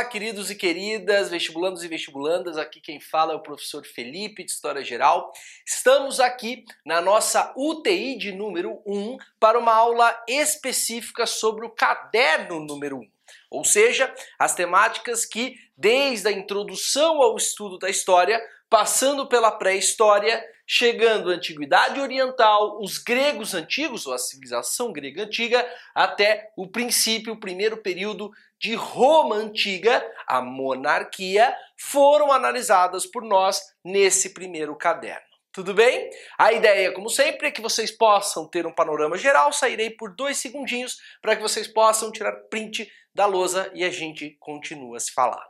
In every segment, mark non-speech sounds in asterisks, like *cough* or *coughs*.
Olá, queridos e queridas, vestibulandos e vestibulandas. Aqui quem fala é o professor Felipe de História Geral. Estamos aqui na nossa UTI de número 1 para uma aula específica sobre o caderno número 1. Ou seja, as temáticas que, desde a introdução ao estudo da história, passando pela pré-história, chegando à Antiguidade Oriental, os gregos antigos, ou a civilização grega antiga, até o princípio, o primeiro período de Roma antiga, a monarquia, foram analisadas por nós nesse primeiro caderno. Tudo bem? A ideia, como sempre, é que vocês possam ter um panorama geral. Sairei por dois segundinhos para que vocês possam tirar print da lousa e a gente continua a se falar.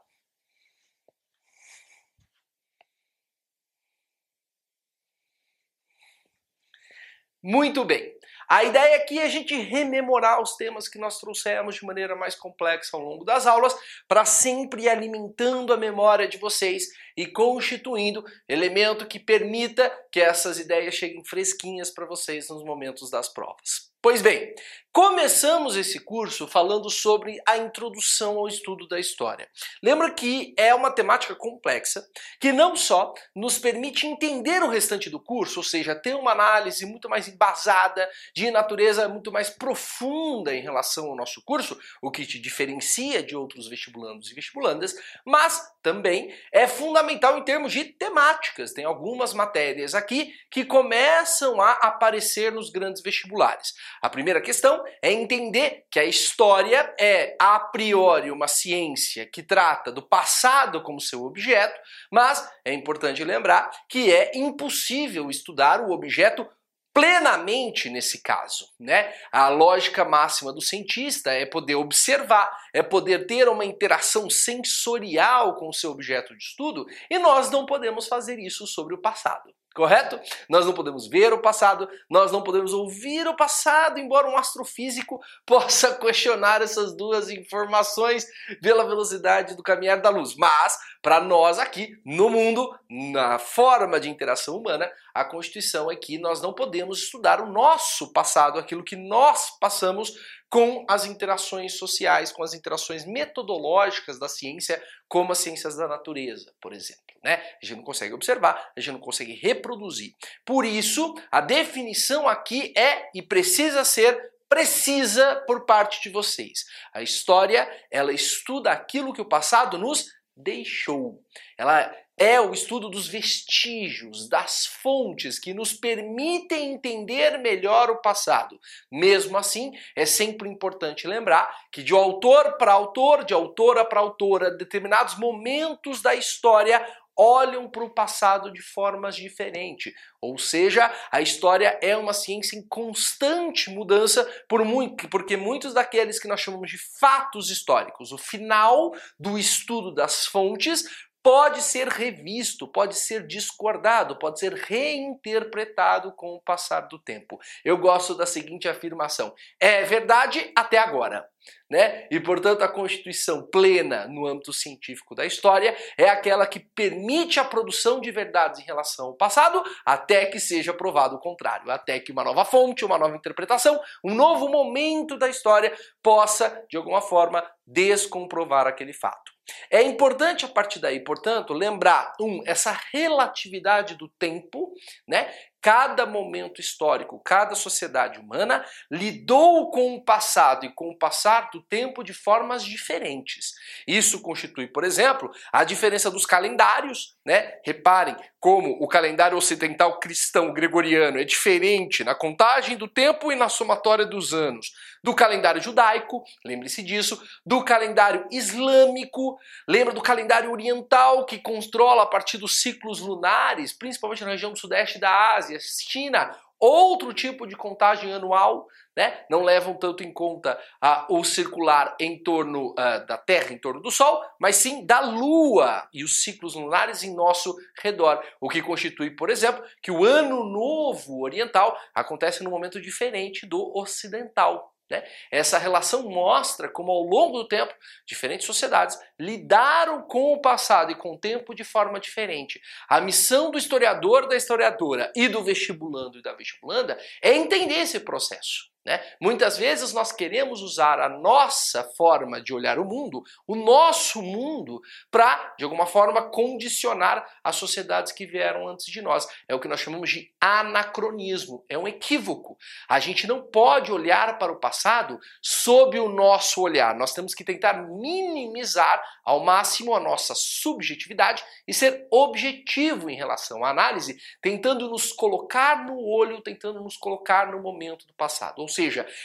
Muito bem. A ideia aqui é a gente rememorar os temas que nós trouxemos de maneira mais complexa ao longo das aulas, para sempre alimentando a memória de vocês e constituindo elemento que permita que essas ideias cheguem fresquinhas para vocês nos momentos das provas. Pois bem, começamos esse curso falando sobre a introdução ao estudo da história. Lembra que é uma temática complexa que não só nos permite entender o restante do curso, ou seja, ter uma análise muito mais embasada, de natureza muito mais profunda em relação ao nosso curso, o que te diferencia de outros vestibulandos e vestibulandas, mas também é fundamental em termos de temáticas. Tem algumas matérias aqui que começam a aparecer nos grandes vestibulares. A primeira questão é entender que a história é a priori uma ciência que trata do passado como seu objeto, mas é importante lembrar que é impossível estudar o objeto plenamente nesse caso, né? A lógica máxima do cientista é poder observar, é poder ter uma interação sensorial com o seu objeto de estudo, e nós não podemos fazer isso sobre o passado. Correto? Nós não podemos ver o passado, nós não podemos ouvir o passado, embora um astrofísico *laughs* possa questionar essas duas informações pela velocidade do caminhar da luz. Mas, para nós aqui no mundo, na forma de interação humana, a Constituição é que nós não podemos estudar o nosso passado, aquilo que nós passamos com as interações sociais, com as interações metodológicas da ciência, como as ciências da natureza, por exemplo. Né? A gente não consegue observar, a gente não consegue reproduzir. Por isso, a definição aqui é e precisa ser precisa por parte de vocês. A história, ela estuda aquilo que o passado nos deixou. Ela é o estudo dos vestígios, das fontes que nos permitem entender melhor o passado. Mesmo assim, é sempre importante lembrar que de autor para autor, de autora para autora, determinados momentos da história olham para o passado de formas diferentes. Ou seja, a história é uma ciência em constante mudança, por muito, porque muitos daqueles que nós chamamos de fatos históricos, o final do estudo das fontes, pode ser revisto, pode ser discordado, pode ser reinterpretado com o passar do tempo. Eu gosto da seguinte afirmação: é verdade até agora. Né? E, portanto, a constituição plena no âmbito científico da história é aquela que permite a produção de verdades em relação ao passado até que seja provado o contrário, até que uma nova fonte, uma nova interpretação, um novo momento da história possa, de alguma forma, descomprovar aquele fato. É importante a partir daí, portanto, lembrar um essa relatividade do tempo, né? Cada momento histórico, cada sociedade humana lidou com o passado e com o passar do tempo de formas diferentes. Isso constitui, por exemplo, a diferença dos calendários, né? Reparem como o calendário ocidental cristão gregoriano é diferente na contagem do tempo e na somatória dos anos do calendário judaico, lembre-se disso, do calendário islâmico, lembra do calendário oriental que controla a partir dos ciclos lunares, principalmente na região do sudeste da Ásia, China, outro tipo de contagem anual, né? não levam tanto em conta uh, o circular em torno uh, da Terra, em torno do Sol, mas sim da Lua e os ciclos lunares em nosso redor. O que constitui, por exemplo, que o Ano Novo Oriental acontece num momento diferente do ocidental. Né? Essa relação mostra como, ao longo do tempo, diferentes sociedades lidaram com o passado e com o tempo de forma diferente. A missão do historiador, da historiadora e do vestibulando e da vestibulanda é entender esse processo. Né? Muitas vezes nós queremos usar a nossa forma de olhar o mundo, o nosso mundo, para, de alguma forma, condicionar as sociedades que vieram antes de nós. É o que nós chamamos de anacronismo, é um equívoco. A gente não pode olhar para o passado sob o nosso olhar. Nós temos que tentar minimizar ao máximo a nossa subjetividade e ser objetivo em relação à análise, tentando nos colocar no olho, tentando nos colocar no momento do passado seja,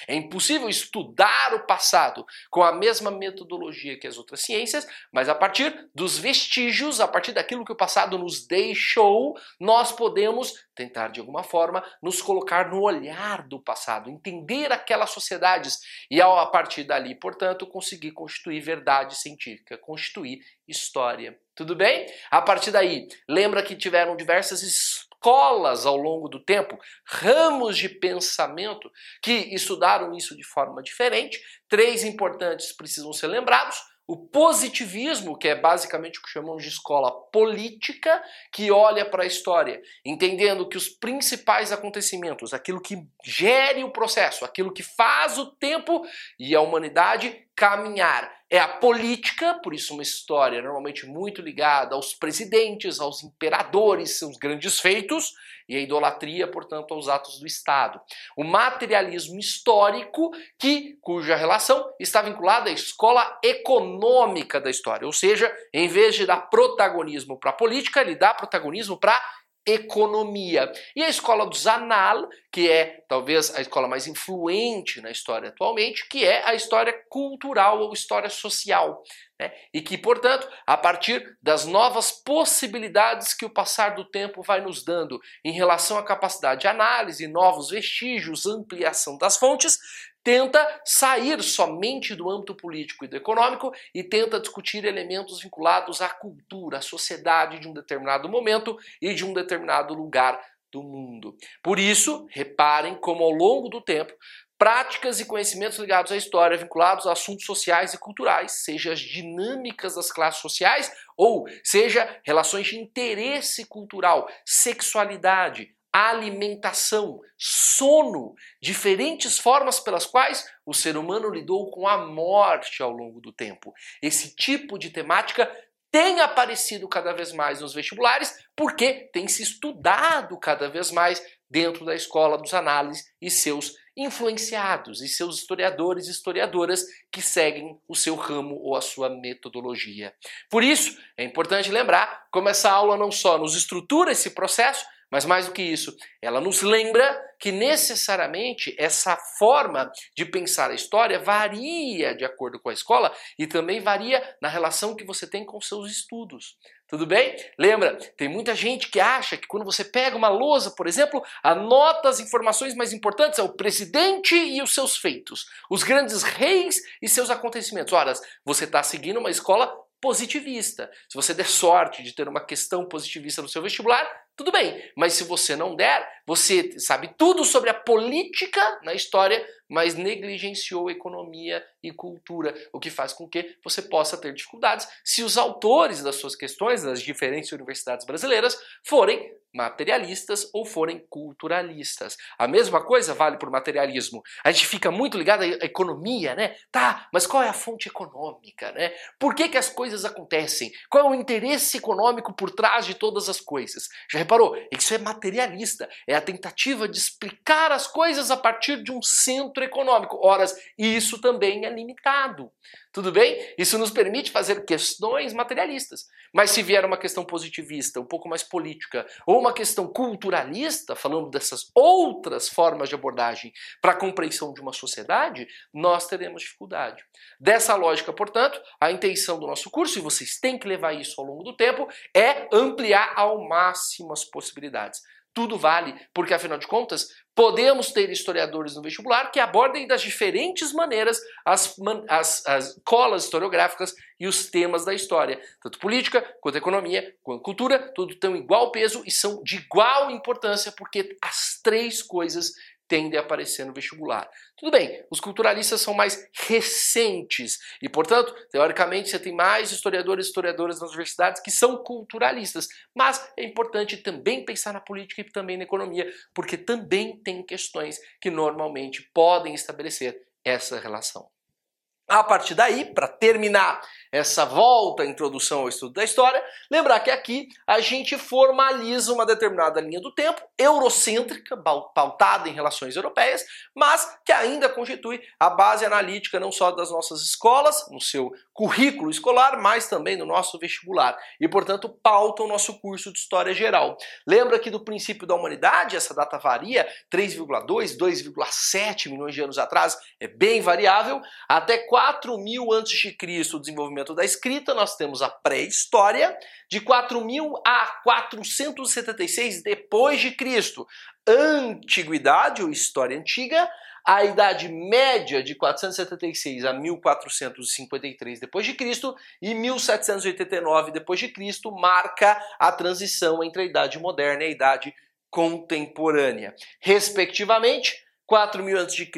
é impossível estudar o passado com a mesma metodologia que as outras ciências, mas a partir dos vestígios, a partir daquilo que o passado nos deixou, nós podemos tentar de alguma forma nos colocar no olhar do passado, entender aquelas sociedades e a partir dali, portanto, conseguir constituir verdade científica, constituir história. Tudo bem? A partir daí, lembra que tiveram diversas escolas ao longo do tempo, ramos de pensamento que estudaram isso de forma diferente. Três importantes precisam ser lembrados. O positivismo, que é basicamente o que chamamos de escola política, que olha para a história, entendendo que os principais acontecimentos, aquilo que gere o processo, aquilo que faz o tempo e a humanidade caminhar, é a política, por isso uma história normalmente muito ligada aos presidentes, aos imperadores, seus grandes feitos, e a idolatria, portanto, aos atos do Estado. O materialismo histórico, que cuja relação está vinculada à escola econômica da história, ou seja, em vez de dar protagonismo para a política, ele dá protagonismo para economia. E a escola do Zanal, que é talvez a escola mais influente na história atualmente, que é a história cultural ou história social. Né? E que, portanto, a partir das novas possibilidades que o passar do tempo vai nos dando em relação à capacidade de análise, novos vestígios, ampliação das fontes, tenta sair somente do âmbito político e do econômico e tenta discutir elementos vinculados à cultura, à sociedade de um determinado momento e de um determinado lugar do mundo. Por isso, reparem como ao longo do tempo práticas e conhecimentos ligados à história vinculados a assuntos sociais e culturais, seja as dinâmicas das classes sociais ou seja relações de interesse cultural, sexualidade, alimentação, sono, diferentes formas pelas quais o ser humano lidou com a morte ao longo do tempo. Esse tipo de temática tem aparecido cada vez mais nos vestibulares porque tem se estudado cada vez mais dentro da escola dos análises e seus influenciados e seus historiadores e historiadoras que seguem o seu ramo ou a sua metodologia. Por isso, é importante lembrar como essa aula não só nos estrutura esse processo, mas mais do que isso, ela nos lembra que necessariamente essa forma de pensar a história varia de acordo com a escola e também varia na relação que você tem com seus estudos. Tudo bem? Lembra, tem muita gente que acha que quando você pega uma lousa, por exemplo, anota as informações mais importantes, é o presidente e os seus feitos, os grandes reis e seus acontecimentos. Ora, você está seguindo uma escola positivista. Se você der sorte de ter uma questão positivista no seu vestibular, tudo bem. Mas se você não der, você sabe tudo sobre a política na história, mas negligenciou economia e cultura, o que faz com que você possa ter dificuldades se os autores das suas questões das diferentes universidades brasileiras forem materialistas ou forem culturalistas. A mesma coisa vale para o materialismo. A gente fica muito ligado à economia, né? Tá, mas qual é a fonte econômica, né? Por que, que as coisas acontecem? Qual é o interesse econômico por trás de todas as coisas? Já reparou? Isso é materialista. É a tentativa de explicar as coisas a partir de um centro econômico. Ora, isso também é limitado. Tudo bem? Isso nos permite fazer questões materialistas. Mas se vier uma questão positivista, um pouco mais política, ou uma questão culturalista, falando dessas outras formas de abordagem para a compreensão de uma sociedade, nós teremos dificuldade. Dessa lógica, portanto, a intenção do nosso curso, e vocês têm que levar isso ao longo do tempo, é ampliar ao máximo as possibilidades tudo vale, porque afinal de contas, podemos ter historiadores no vestibular que abordem das diferentes maneiras as, as, as colas historiográficas e os temas da história. Tanto política, quanto economia, quanto cultura, tudo têm igual peso e são de igual importância, porque as três coisas tendem a aparecer no vestibular. Tudo bem, os culturalistas são mais recentes e, portanto, teoricamente, você tem mais historiadores e historiadoras nas universidades que são culturalistas. Mas é importante também pensar na política e também na economia, porque também tem questões que normalmente podem estabelecer essa relação. A partir daí, para terminar essa volta à introdução ao estudo da história, lembrar que aqui a gente formaliza uma determinada linha do tempo, eurocêntrica, pautada em relações europeias, mas que ainda constitui a base analítica não só das nossas escolas, no seu currículo escolar, mas também no nosso vestibular. E, portanto, pauta o nosso curso de História Geral. Lembra que do princípio da humanidade, essa data varia, 3,2, 2,7 milhões de anos atrás, é bem variável, até 4000 a.C., o desenvolvimento da escrita, nós temos a pré-história, de 4000 a 476 depois de Cristo. Antiguidade ou história antiga, a Idade Média de 476 a 1453 depois de Cristo e 1789 depois de Cristo marca a transição entre a Idade Moderna e a Idade Contemporânea. Respectivamente, 4000 a.C.,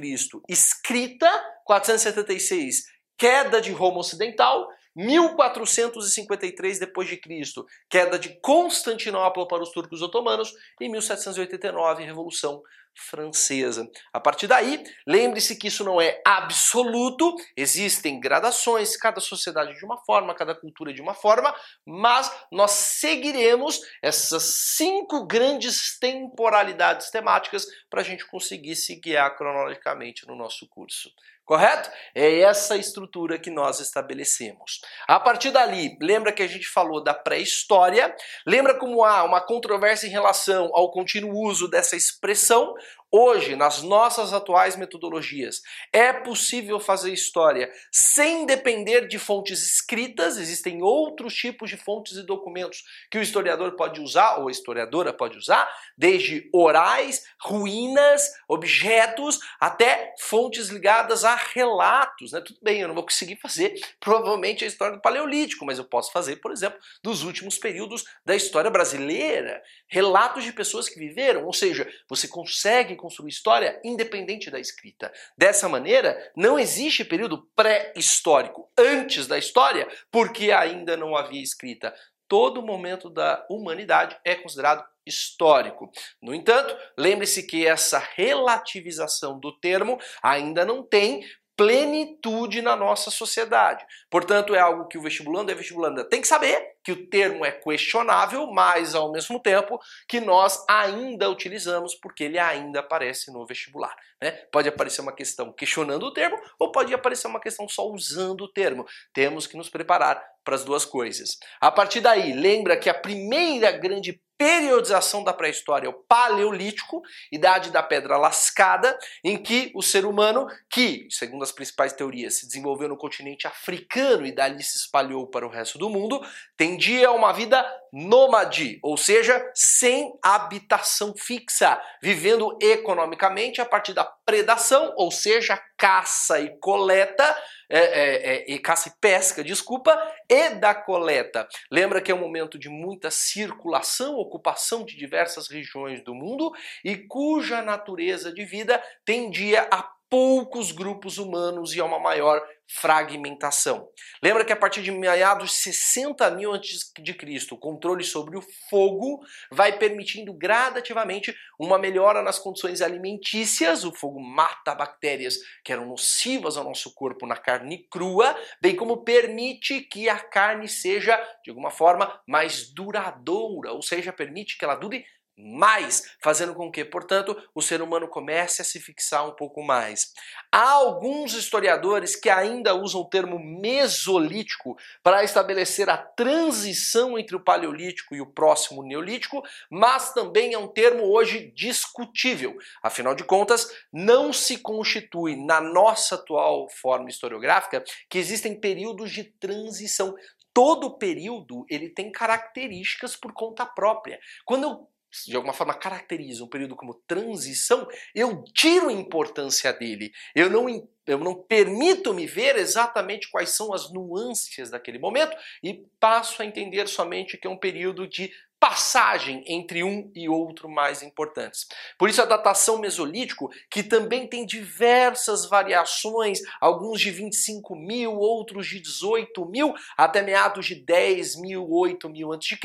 escrita, 476, queda de Roma Ocidental, 1453 depois de Cristo, queda de Constantinopla para os turcos otomanos e 1789 Revolução Francesa. A partir daí, lembre-se que isso não é absoluto, existem gradações, cada sociedade de uma forma, cada cultura de uma forma, mas nós seguiremos essas cinco grandes temporalidades temáticas para a gente conseguir se guiar cronologicamente no nosso curso. Correto? É essa estrutura que nós estabelecemos. A partir dali, lembra que a gente falou da pré-história? Lembra como há uma controvérsia em relação ao contínuo uso dessa expressão? Hoje, nas nossas atuais metodologias, é possível fazer história sem depender de fontes escritas, existem outros tipos de fontes e documentos que o historiador pode usar, ou a historiadora pode usar, desde orais, ruínas, objetos, até fontes ligadas a relatos. Né? Tudo bem, eu não vou conseguir fazer provavelmente a história do Paleolítico, mas eu posso fazer, por exemplo, dos últimos períodos da história brasileira, relatos de pessoas que viveram, ou seja, você consegue construir história independente da escrita. Dessa maneira, não existe período pré-histórico antes da história, porque ainda não havia escrita. Todo momento da humanidade é considerado histórico. No entanto, lembre-se que essa relativização do termo ainda não tem plenitude na nossa sociedade. Portanto, é algo que o vestibulando e a vestibulanda tem que saber, que o termo é questionável, mas ao mesmo tempo que nós ainda utilizamos porque ele ainda aparece no vestibular. Né? Pode aparecer uma questão questionando o termo ou pode aparecer uma questão só usando o termo. Temos que nos preparar para as duas coisas. A partir daí, lembra que a primeira grande periodização da pré-história, o Paleolítico, idade da pedra lascada, em que o ser humano, que, segundo as principais teorias, se desenvolveu no continente africano e dali se espalhou para o resto do mundo, tendia a uma vida nômade, ou seja, sem habitação fixa, vivendo economicamente a partir da predação, ou seja, caça e coleta, é, é, é, caça e pesca, desculpa, e da coleta. Lembra que é um momento de muita circulação, ocupação de diversas regiões do mundo e cuja natureza de vida tendia a poucos grupos humanos e a uma maior fragmentação. Lembra que a partir de meados de 60 mil a.C., o controle sobre o fogo vai permitindo gradativamente uma melhora nas condições alimentícias. O fogo mata bactérias que eram nocivas ao nosso corpo na carne crua, bem como permite que a carne seja, de alguma forma, mais duradoura, ou seja, permite que ela dure mais, fazendo com que, portanto, o ser humano comece a se fixar um pouco mais. Há alguns historiadores que ainda usam o termo mesolítico para estabelecer a transição entre o paleolítico e o próximo neolítico, mas também é um termo hoje discutível. Afinal de contas, não se constitui na nossa atual forma historiográfica que existem períodos de transição todo período ele tem características por conta própria. Quando eu de alguma forma caracteriza um período como transição, eu tiro a importância dele. Eu não, eu não permito me ver exatamente quais são as nuances daquele momento e passo a entender somente que é um período de passagem entre um e outro mais importantes. Por isso a datação mesolítico, que também tem diversas variações, alguns de 25 mil, outros de 18 mil, até meados de 10 mil, 8 mil a.C.,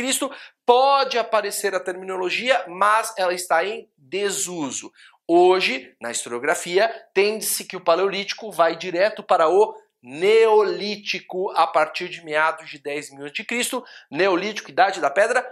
pode aparecer a terminologia, mas ela está em desuso. Hoje, na historiografia, tende-se que o Paleolítico vai direto para o Neolítico a partir de meados de 10 mil a.C. Neolítico, idade da pedra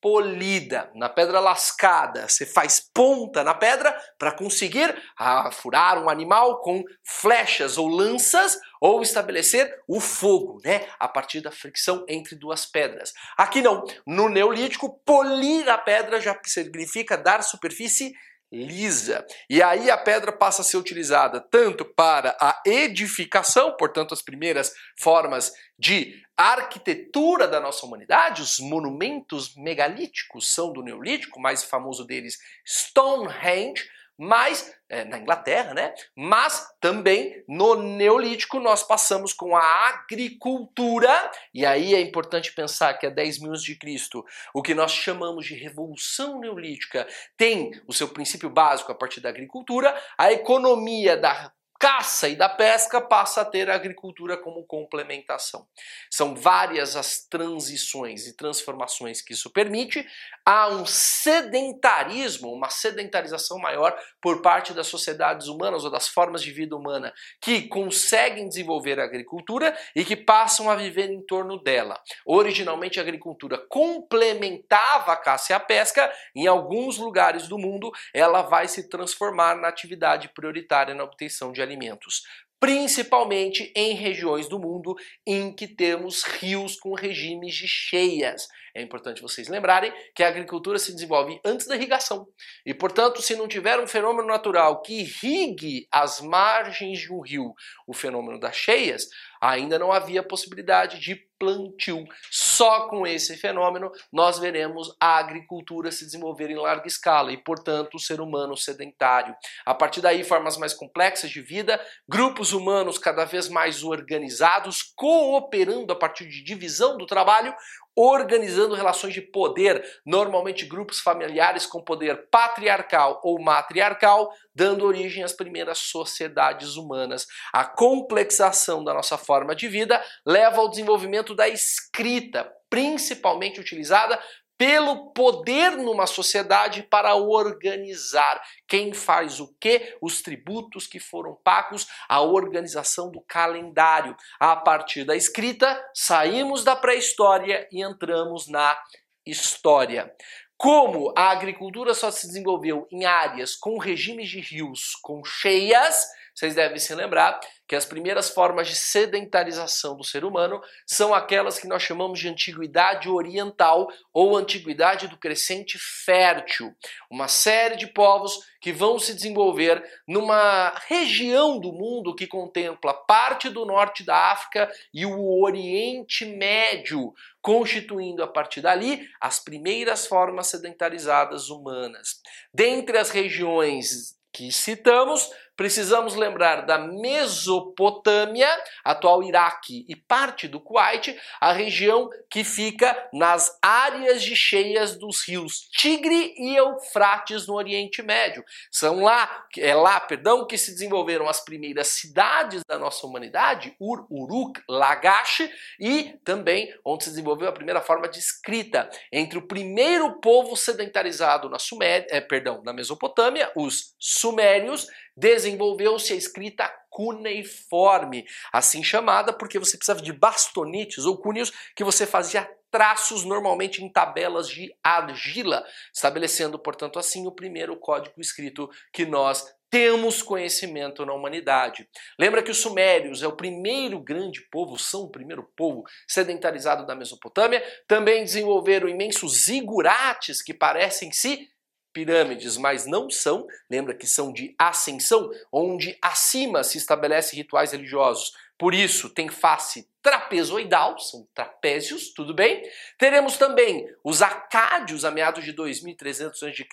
polida, na pedra lascada. Você faz ponta na pedra para conseguir ah, furar um animal com flechas ou lanças ou estabelecer o fogo, né? A partir da fricção entre duas pedras. Aqui não. No Neolítico, polir a pedra já significa dar superfície lisa. E aí a pedra passa a ser utilizada tanto para a edificação, portanto, as primeiras formas de arquitetura da nossa humanidade, os monumentos megalíticos são do Neolítico, mais famoso deles, Stonehenge, mas é, na Inglaterra, né? Mas também no Neolítico nós passamos com a agricultura, e aí é importante pensar que há 10 mil anos de Cristo, o que nós chamamos de revolução neolítica tem o seu princípio básico a partir da agricultura, a economia da caça e da pesca passa a ter a agricultura como complementação. São várias as transições e transformações que isso permite. Há um sedentarismo, uma sedentarização maior por parte das sociedades humanas ou das formas de vida humana que conseguem desenvolver a agricultura e que passam a viver em torno dela. Originalmente a agricultura complementava a caça e a pesca, em alguns lugares do mundo ela vai se transformar na atividade prioritária na obtenção de alimentos alimentos, principalmente em regiões do mundo em que temos rios com regimes de cheias. É importante vocês lembrarem que a agricultura se desenvolve antes da irrigação. E, portanto, se não tiver um fenômeno natural que irrigue as margens de um rio, o fenômeno das cheias, ainda não havia possibilidade de plantio. Só com esse fenômeno nós veremos a agricultura se desenvolver em larga escala e, portanto, o ser humano sedentário. A partir daí, formas mais complexas de vida, grupos humanos cada vez mais organizados, cooperando a partir de divisão do trabalho, organizando relações de poder, normalmente grupos familiares com poder patriarcal ou matriarcal, dando origem às primeiras sociedades humanas. A complexação da nossa forma de vida leva ao desenvolvimento da escrita, principalmente utilizada pelo poder numa sociedade para organizar quem faz o que, os tributos que foram pagos, a organização do calendário. A partir da escrita, saímos da pré-história e entramos na história. Como a agricultura só se desenvolveu em áreas com regimes de rios com cheias, vocês devem se lembrar que as primeiras formas de sedentarização do ser humano são aquelas que nós chamamos de antiguidade oriental ou antiguidade do crescente fértil. Uma série de povos que vão se desenvolver numa região do mundo que contempla parte do norte da África e o Oriente Médio, constituindo a partir dali as primeiras formas sedentarizadas humanas. Dentre as regiões que citamos, precisamos lembrar da Mesopotâmia, atual Iraque e parte do Kuwait, a região que fica nas áreas de cheias dos rios Tigre e Eufrates no Oriente Médio. São lá, é lá, perdão, que se desenvolveram as primeiras cidades da nossa humanidade, Ur, Uruk, Lagash e também onde se desenvolveu a primeira forma de escrita entre o primeiro povo sedentarizado na Suméria, é, perdão, na Mesopotâmia, os sumérios desenvolveu-se a escrita cuneiforme, assim chamada porque você precisava de bastonites ou cunhos que você fazia traços normalmente em tabelas de argila, estabelecendo, portanto, assim o primeiro código escrito que nós temos conhecimento na humanidade. Lembra que os sumérios é o primeiro grande povo, são o primeiro povo sedentarizado da Mesopotâmia, também desenvolveram imensos zigurates que parecem se pirâmides, mas não são, lembra que são de ascensão, onde acima se estabelece rituais religiosos. Por isso, tem face trapezoidal, são trapézios, tudo bem? Teremos também os acádios a meados de 2300 a.C.,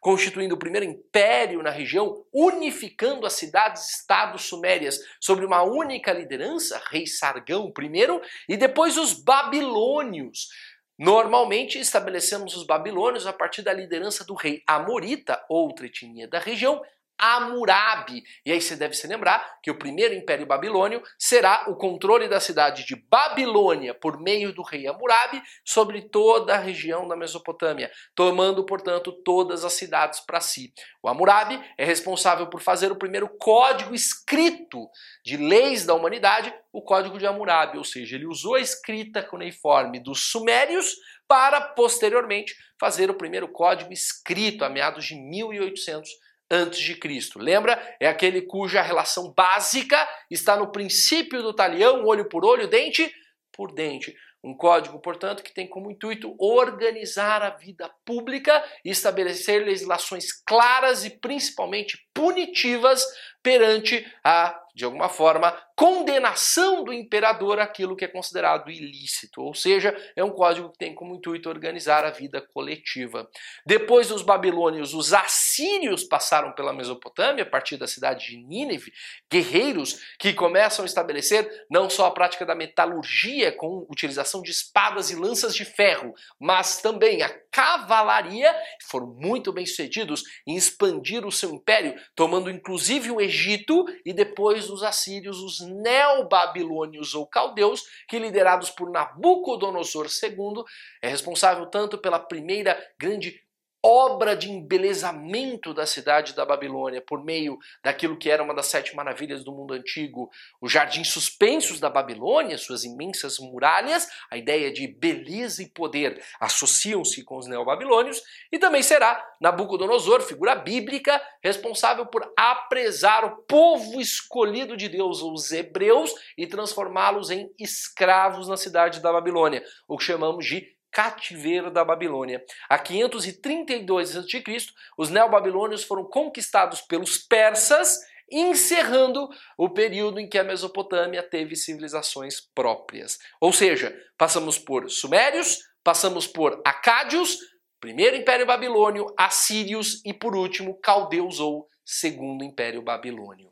constituindo o primeiro império na região, unificando as cidades-estados sumérias sobre uma única liderança, rei Sargão I, e depois os babilônios, Normalmente estabelecemos os babilônios a partir da liderança do rei Amorita, outra etnia da região, Hammurabi. E aí você deve se lembrar que o primeiro império babilônio será o controle da cidade de Babilônia por meio do rei Hammurabi sobre toda a região da Mesopotâmia, tomando, portanto, todas as cidades para si. O Hammurabi é responsável por fazer o primeiro código escrito de leis da humanidade, o Código de Hammurabi, ou seja, ele usou a escrita cuneiforme dos sumérios para posteriormente fazer o primeiro código escrito a meados de 1800 antes de Cristo. Lembra? É aquele cuja relação básica está no princípio do talião, olho por olho, dente por dente. Um código, portanto, que tem como intuito organizar a vida pública e estabelecer legislações claras e principalmente punitivas perante a, de alguma forma, condenação do imperador aquilo que é considerado ilícito. Ou seja, é um código que tem como intuito organizar a vida coletiva. Depois dos babilônios, os assírios passaram pela Mesopotâmia, a partir da cidade de Nínive, guerreiros que começam a estabelecer não só a prática da metalurgia com utilização de espadas e lanças de ferro, mas também a cavalaria, foram muito bem sucedidos em expandir o seu império, tomando inclusive o Egito e depois os assírios, os neobabilônios ou caldeus, que liderados por Nabucodonosor II, é responsável tanto pela primeira grande obra de embelezamento da cidade da Babilônia por meio daquilo que era uma das sete maravilhas do mundo antigo, os jardins suspensos da Babilônia, suas imensas muralhas, a ideia de beleza e poder associam-se com os neobabilônios, e também será Nabucodonosor, figura bíblica, responsável por apresar o povo escolhido de Deus, os hebreus, e transformá-los em escravos na cidade da Babilônia, o que chamamos de cativeiro da Babilônia. A 532 a.C., os neobabilônios foram conquistados pelos persas, encerrando o período em que a Mesopotâmia teve civilizações próprias. Ou seja, passamos por sumérios, passamos por acádios, primeiro Império Babilônio, assírios e por último caldeus ou segundo Império Babilônio.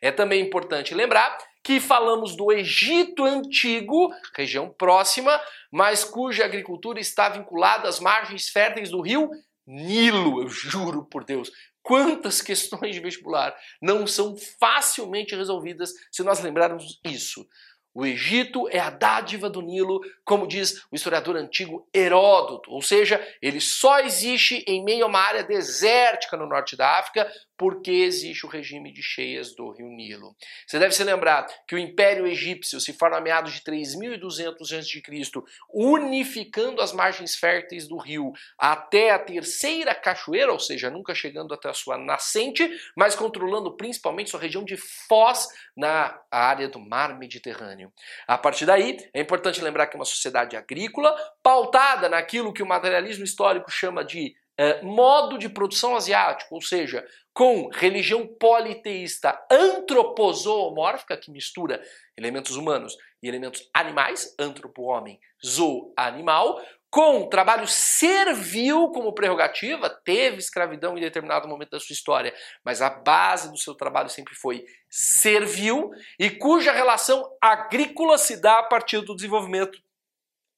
É também importante lembrar que falamos do Egito Antigo, região próxima, mas cuja agricultura está vinculada às margens férteis do rio Nilo, eu juro por Deus. Quantas *laughs* questões de vestibular não são facilmente resolvidas se nós lembrarmos isso? O Egito é a dádiva do Nilo, como diz o historiador antigo Heródoto, ou seja, ele só existe em meio a uma área desértica no norte da África, porque existe o regime de cheias do rio Nilo. Você deve se lembrar que o Império Egípcio se forma a meados de 3.200 a.C., unificando as margens férteis do rio até a terceira cachoeira, ou seja, nunca chegando até a sua nascente, mas controlando principalmente sua região de Foz na área do mar Mediterrâneo. A partir daí, é importante lembrar que é uma sociedade agrícola pautada naquilo que o materialismo histórico chama de é, modo de produção asiático, ou seja, com religião politeísta antropozoomórfica, que mistura elementos humanos e elementos animais, antropo-homem, zoo-animal, com trabalho servil como prerrogativa, teve escravidão em determinado momento da sua história, mas a base do seu trabalho sempre foi servil e cuja relação agrícola se dá a partir do desenvolvimento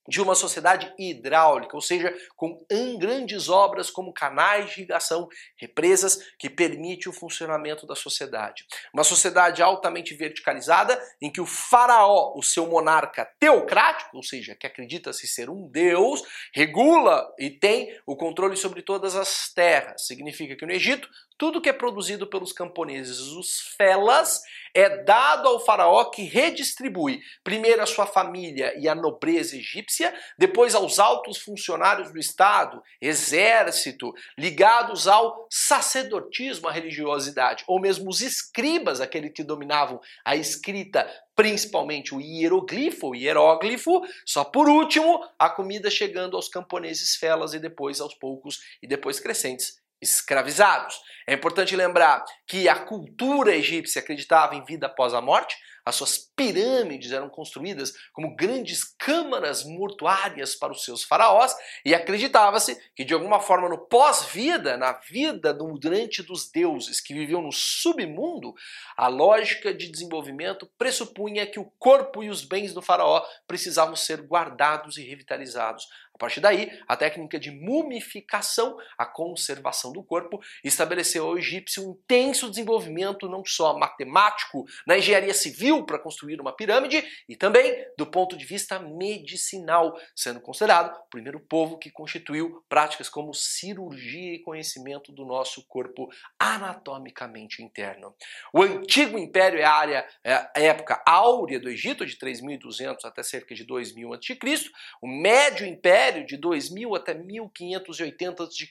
de uma sociedade hidráulica, ou seja, com grandes obras como canais de irrigação, represas, que permite o funcionamento da sociedade. Uma sociedade altamente verticalizada, em que o faraó, o seu monarca teocrático, ou seja, que acredita-se ser um deus, regula e tem o controle sobre todas as terras. Significa que no Egito, tudo que é produzido pelos camponeses, os felas, é dado ao faraó que redistribui. Primeiro a sua família e a nobreza egípcia, depois aos altos funcionários do Estado, exército, ligados ao sacerdotismo, à religiosidade, ou mesmo os escribas, aqueles que dominavam a escrita, principalmente o hieroglifo, o hieróglifo, só por último, a comida chegando aos camponeses felas e depois aos poucos e depois crescentes escravizados. É importante lembrar que a cultura egípcia acreditava em vida após a morte, as suas pirâmides eram construídas como grandes câmaras mortuárias para os seus faraós e acreditava-se que de alguma forma no pós-vida, na vida durante dos deuses que viviam no submundo, a lógica de desenvolvimento pressupunha que o corpo e os bens do faraó precisavam ser guardados e revitalizados A partir daí, a técnica de mumificação, a conservação do corpo, estabeleceu ao egípcio um intenso desenvolvimento não só matemático, na engenharia civil para construir uma pirâmide, e também do ponto de vista medicinal, sendo considerado o primeiro povo que constituiu práticas como cirurgia e conhecimento do nosso corpo anatomicamente interno. O antigo império é a área, é a época áurea do Egito, de 3.200 até cerca de 2.000 a.C., o médio império Império de 2000 até 1580 a.C.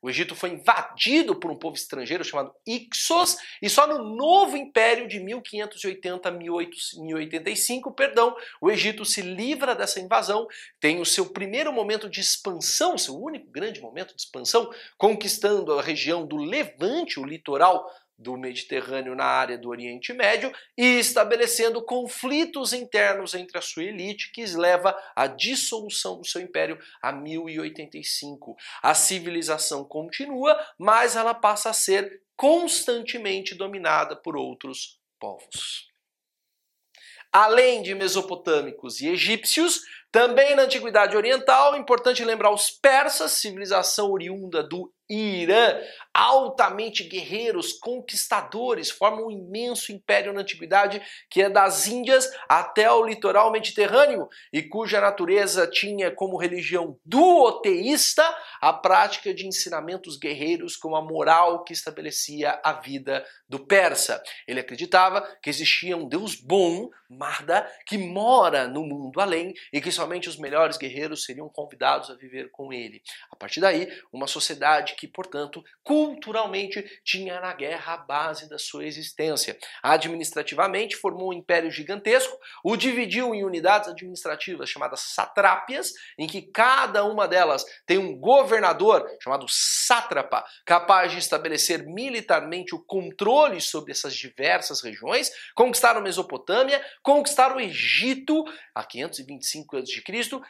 O Egito foi invadido por um povo estrangeiro chamado Ixos e só no novo Império de 1580 a 1085, perdão, o Egito se livra dessa invasão, tem o seu primeiro momento de expansão, seu único grande momento de expansão, conquistando a região do Levante, o litoral do Mediterrâneo na área do Oriente Médio e estabelecendo conflitos internos entre a sua elite que leva à dissolução do seu império a 1085. A civilização continua, mas ela passa a ser constantemente dominada por outros povos. Além de mesopotâmicos e egípcios, também na Antiguidade Oriental, importante lembrar os persas, civilização oriunda do Irã, altamente guerreiros, conquistadores, formam um imenso império na antiguidade que é das Índias até o litoral mediterrâneo e cuja natureza tinha como religião duoteísta a prática de ensinamentos guerreiros com a moral que estabelecia a vida do persa. Ele acreditava que existia um Deus bom, Marda, que mora no mundo além e que somente os melhores guerreiros seriam convidados a viver com ele. A partir daí, uma sociedade que, portanto, culturalmente tinha na guerra a base da sua existência. Administrativamente, formou um império gigantesco, o dividiu em unidades administrativas chamadas satrápias, em que cada uma delas tem um governador chamado sátrapa, capaz de estabelecer militarmente o controle sobre essas diversas regiões, conquistaram Mesopotâmia, conquistaram o Egito a 525 a.C.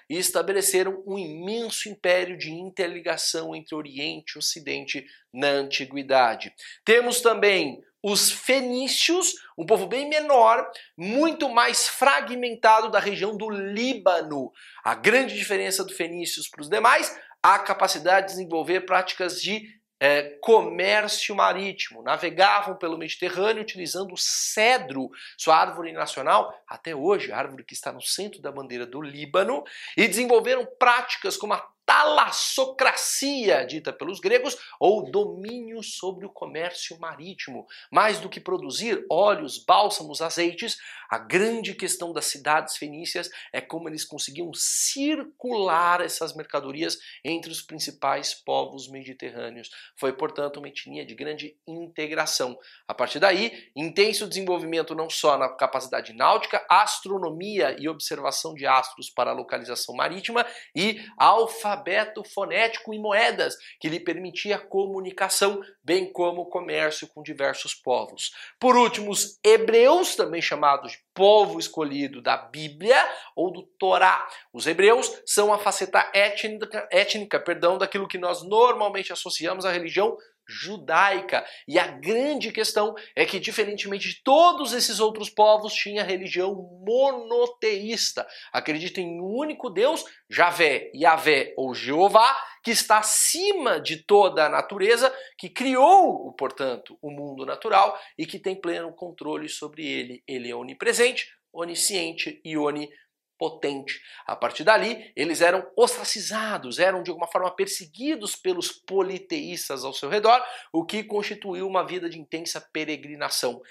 e estabeleceram um imenso império de interligação entre Oriente Ocidente na antiguidade. Temos também os fenícios, um povo bem menor, muito mais fragmentado da região do Líbano. A grande diferença do fenícios para os demais, a capacidade de desenvolver práticas de é, comércio marítimo. Navegavam pelo Mediterrâneo utilizando o cedro, sua árvore nacional, até hoje, a árvore que está no centro da bandeira do Líbano, e desenvolveram práticas como a talassocracia, dita pelos gregos, ou domínio sobre o comércio marítimo. Mais do que produzir óleos, bálsamos, azeites, a grande questão das cidades fenícias é como eles conseguiam circular essas mercadorias entre os principais povos mediterrâneos. Foi, portanto, uma etnia de grande integração. A partir daí, intenso desenvolvimento não só na capacidade náutica, astronomia e observação de astros para a localização marítima e alfabeto alfabeto fonético e moedas, que lhe permitia comunicação, bem como comércio com diversos povos. Por último, os hebreus, também chamados de povo escolhido da Bíblia ou do Torá. Os hebreus são a faceta étnica, étnica perdão, daquilo que nós normalmente associamos à religião judaica. E a grande questão é que, diferentemente de todos esses outros povos, tinha religião monoteísta. Acredita em um único Deus, Javé, Yahvé ou Jeová, que está acima de toda a natureza, que criou, portanto, o mundo natural e que tem pleno controle sobre ele. Ele é onipresente, onisciente e onipotente potente. A partir dali, eles eram ostracizados, eram de alguma forma perseguidos pelos politeístas ao seu redor, o que constituiu uma vida de intensa peregrinação.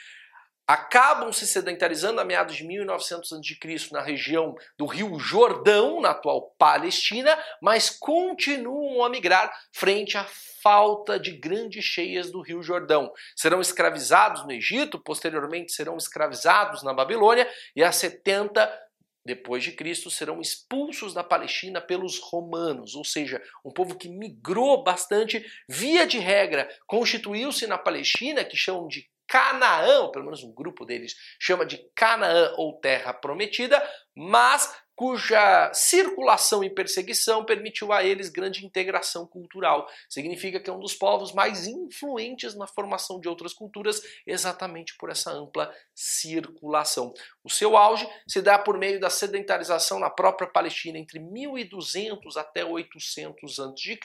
Acabam se sedentarizando a meados de 1900 a.C. na região do Rio Jordão, na atual Palestina, mas continuam a migrar frente à falta de grandes cheias do Rio Jordão. Serão escravizados no Egito, posteriormente serão escravizados na Babilônia e a 70 depois de Cristo, serão expulsos da Palestina pelos romanos, ou seja, um povo que migrou bastante, via de regra, constituiu-se na Palestina, que chamam de Canaã, ou pelo menos um grupo deles chama de Canaã ou Terra Prometida, mas cuja circulação e perseguição permitiu a eles grande integração cultural. Significa que é um dos povos mais influentes na formação de outras culturas, exatamente por essa ampla circulação. O seu auge se dá por meio da sedentarização na própria Palestina entre 1200 até 800 a.C.,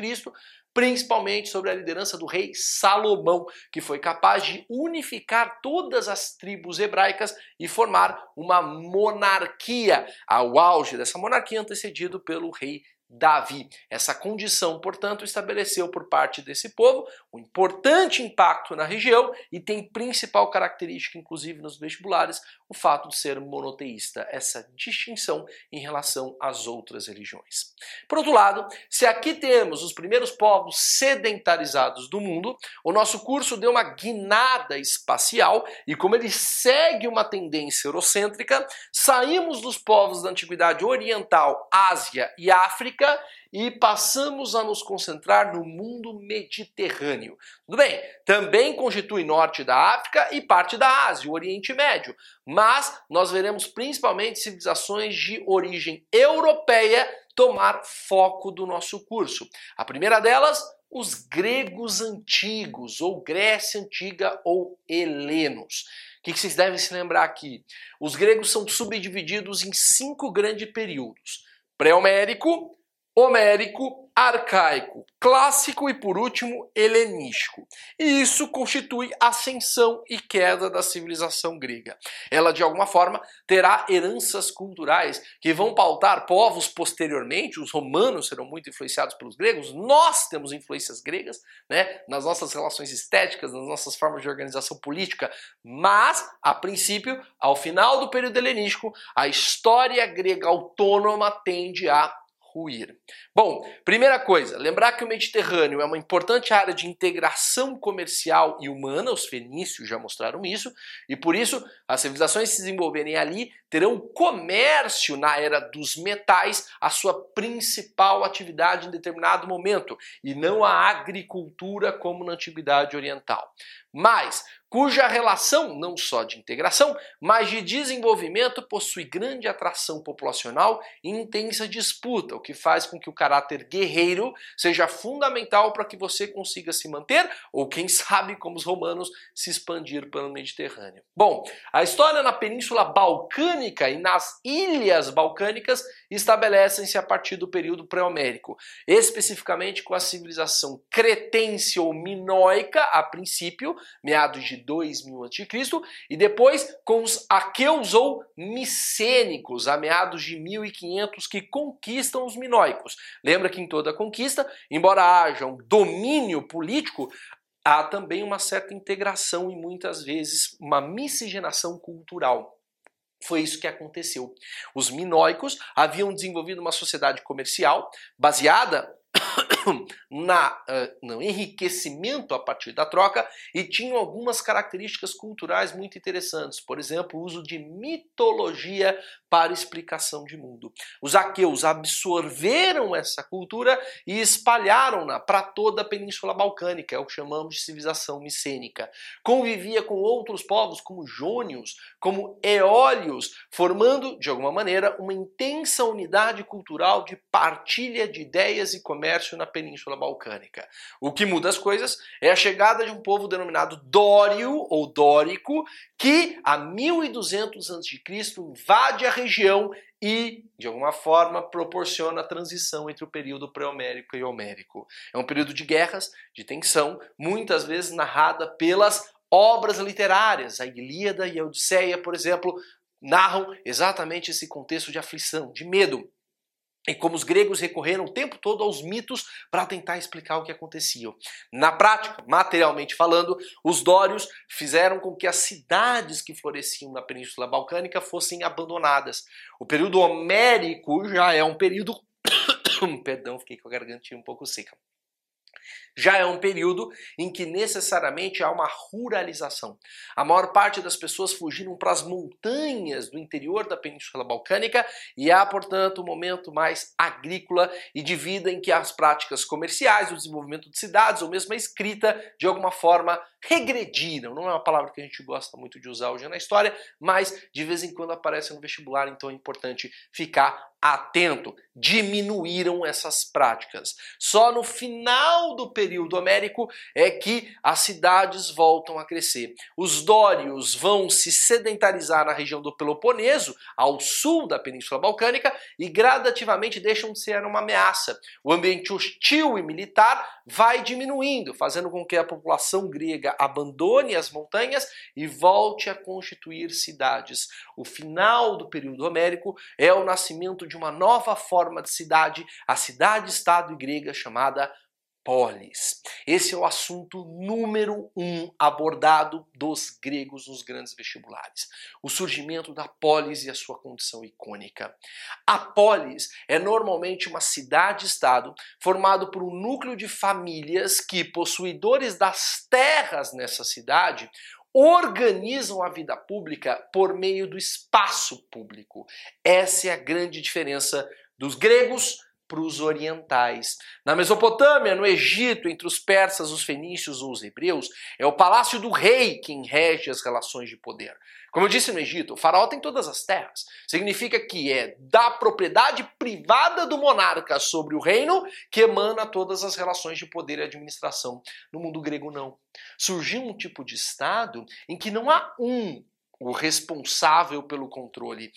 principalmente sobre a liderança do rei Salomão, que foi capaz de unificar todas as tribos hebraicas e formar uma monarquia. Ao auge dessa monarquia antecedido pelo rei Davi. Essa condição, portanto, estabeleceu por parte desse povo um importante impacto na região e tem principal característica, inclusive nos vestibulares, o fato de ser monoteísta, essa distinção em relação às outras religiões. Por outro lado, se aqui temos os primeiros povos sedentarizados do mundo, o nosso curso deu uma guinada espacial e, como ele segue uma tendência eurocêntrica, saímos dos povos da antiguidade oriental, Ásia e África e passamos a nos concentrar no mundo mediterrâneo. Tudo bem, também constitui norte da África e parte da Ásia, o Oriente Médio, mas nós veremos principalmente civilizações de origem europeia tomar foco do nosso curso. A primeira delas, os gregos antigos, ou Grécia Antiga, ou helenos. O que vocês devem se lembrar aqui? Os gregos são subdivididos em cinco grandes períodos: pré-homérico, homérico, arcaico, clássico e, por último, helenístico. E isso constitui ascensão e queda da civilização grega. Ela, de alguma forma, terá heranças culturais que vão pautar povos posteriormente. Os romanos serão muito influenciados pelos gregos, nós temos influências gregas né, nas nossas relações estéticas, nas nossas formas de organização política, mas, a princípio, ao final do período helenístico, a história grega autônoma tende a ruir. Bom, primeira coisa, lembrar que o Mediterrâneo é uma importante área de integração comercial e humana, os fenícios já mostraram isso, e por isso as civilizações se desenvolverem ali terão comércio na era dos metais a sua principal atividade em determinado momento, e não a agricultura como na antiguidade oriental. Mas cuja relação, não só de integração, mas de desenvolvimento, possui grande atração populacional e intensa disputa, o que faz com que o caráter guerreiro seja fundamental para que você consiga se manter, ou quem *laughs* sabe, como os romanos, se expandir pelo Mediterrâneo. Bom, a história na Península Balcânica e nas ilhas balcânicas estabelecem-se a partir do período pré-homérico, especificamente com a civilização cretense ou minoica, a princípio, meados de 2000 a.C., e depois com os aqueus ou micênicos, a meados de 1500, que conquistam os minoicos. Lembra que em toda conquista, embora haja um domínio político, há também uma certa integração e muitas vezes uma miscigenação cultural. Foi isso que aconteceu. Os minoicos haviam desenvolvido uma sociedade comercial baseada *coughs* na, uh, no enriquecimento a partir da troca e tinham algumas características culturais muito interessantes. Por exemplo, o uso de mitologia para explicação de mundo. Os aqueus absorveram essa cultura e espalharam-na para toda a Península Balcânica, é o que chamamos de civilização micênica. Convivia com outros povos como jônios, como eólios, formando, de alguma maneira, uma intensa unidade cultural de partilha de ideias e comércio na Península Balcânica. O que muda as coisas é a chegada de um povo denominado Dório ou Dórico, que a 1200 a.C. invade a região e, de alguma forma, proporciona a transição entre o período pré-homérico e homérico. É um período de guerras, de tensão, muitas vezes narrada pelas obras literárias. A Ilíada e a Odisseia, por exemplo, narram exatamente esse contexto de aflição, de medo. E como os gregos recorreram o tempo todo aos mitos para tentar explicar o que acontecia. Na prática, materialmente falando, os dórios fizeram com que as cidades que floresciam na Península Balcânica fossem abandonadas. O período homérico já é um período. *coughs* Perdão, fiquei com a gargantinha um pouco seca. Já é um período em que necessariamente há uma ruralização. A maior parte das pessoas fugiram para as montanhas do interior da Península Balcânica e há, portanto, um momento mais agrícola e de vida em que as práticas comerciais, o desenvolvimento de cidades ou mesmo a escrita, de alguma forma, regrediram. Não é uma palavra que a gente gosta muito de usar hoje na história, mas de vez em quando aparece no vestibular, então é importante ficar atento, diminuíram essas práticas. Só no final do período homérico é que as cidades voltam a crescer. Os dórios vão se sedentarizar na região do Peloponeso, ao sul da Península Balcânica, e gradativamente deixam de ser uma ameaça. O ambiente hostil e militar vai diminuindo, fazendo com que a população grega abandone as montanhas e volte a constituir cidades. O final do período homérico é o nascimento de uma nova forma de cidade, a cidade-estado grega chamada polis. Esse é o assunto número um abordado dos gregos nos grandes vestibulares. O surgimento da polis e a sua condição icônica. A polis é normalmente uma cidade-estado formado por um núcleo de famílias que, possuidores das terras nessa cidade, organizam a vida pública por meio do espaço público. Essa é a grande diferença dos gregos para os orientais. Na Mesopotâmia, no Egito, entre os persas, os fenícios ou os hebreus, é o palácio do rei quem rege as relações de poder. Como eu disse no Egito, o faraó tem todas as terras. Significa que é da propriedade privada do monarca sobre o reino que emana todas as relações de poder e administração. No mundo grego, não. Surgiu um tipo de Estado em que não há um o responsável pelo controle.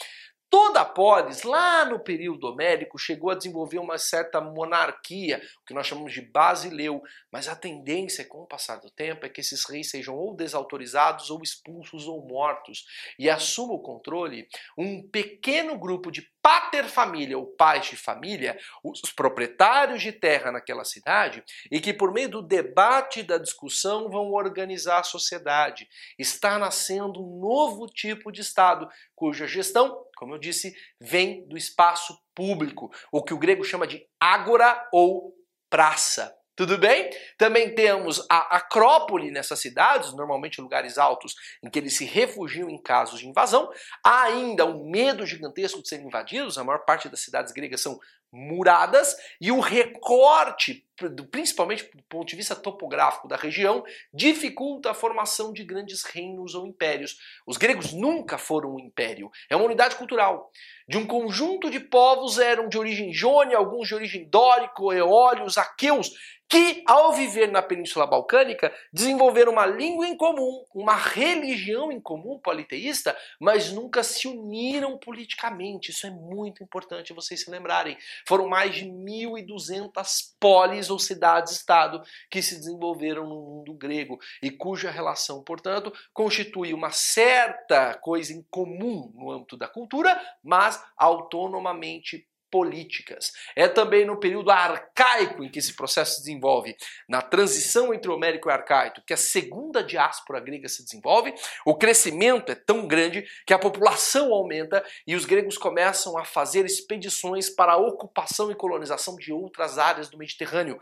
Toda a polis, lá no período homérico, chegou a desenvolver uma certa monarquia, o que nós chamamos de basileu, mas a tendência com o passar do tempo é que esses reis sejam ou desautorizados ou expulsos ou mortos. E assuma o controle um pequeno grupo de paterfamília ou pais de família, os proprietários de terra naquela cidade, e que por meio do debate e da discussão vão organizar a sociedade. Está nascendo um novo tipo de Estado, cuja gestão, como eu disse, vem do espaço público, o que o grego chama de ágora ou praça. Tudo bem? Também temos a Acrópole nessas cidades, normalmente lugares altos em que eles se refugiam em casos de invasão. Há ainda um medo gigantesco de serem invadidos, a maior parte das cidades gregas são muradas e o recorte, principalmente do ponto de vista topográfico da região, dificulta a formação de grandes reinos ou impérios. Os gregos nunca foram um império, é uma unidade cultural. De um conjunto de povos eram de origem jônia, alguns de origem dórico, eólios, aqueus, que, ao viver na Península Balcânica, desenvolveram uma língua em comum, uma religião em comum politeísta, mas nunca se uniram politicamente. Isso é muito importante vocês se lembrarem. Foram mais de 1.200 polis ou cidades-estado que se desenvolveram no mundo grego e cuja relação, portanto, constitui uma certa coisa em comum no âmbito da cultura, mas autonomamente políticas. É também no período arcaico em que esse processo se desenvolve, na transição entre o homérico e o arcaico, que a segunda diáspora grega se desenvolve, o crescimento é tão grande que a população aumenta e os gregos começam a fazer expedições para a ocupação e colonização de outras áreas do Mediterrâneo.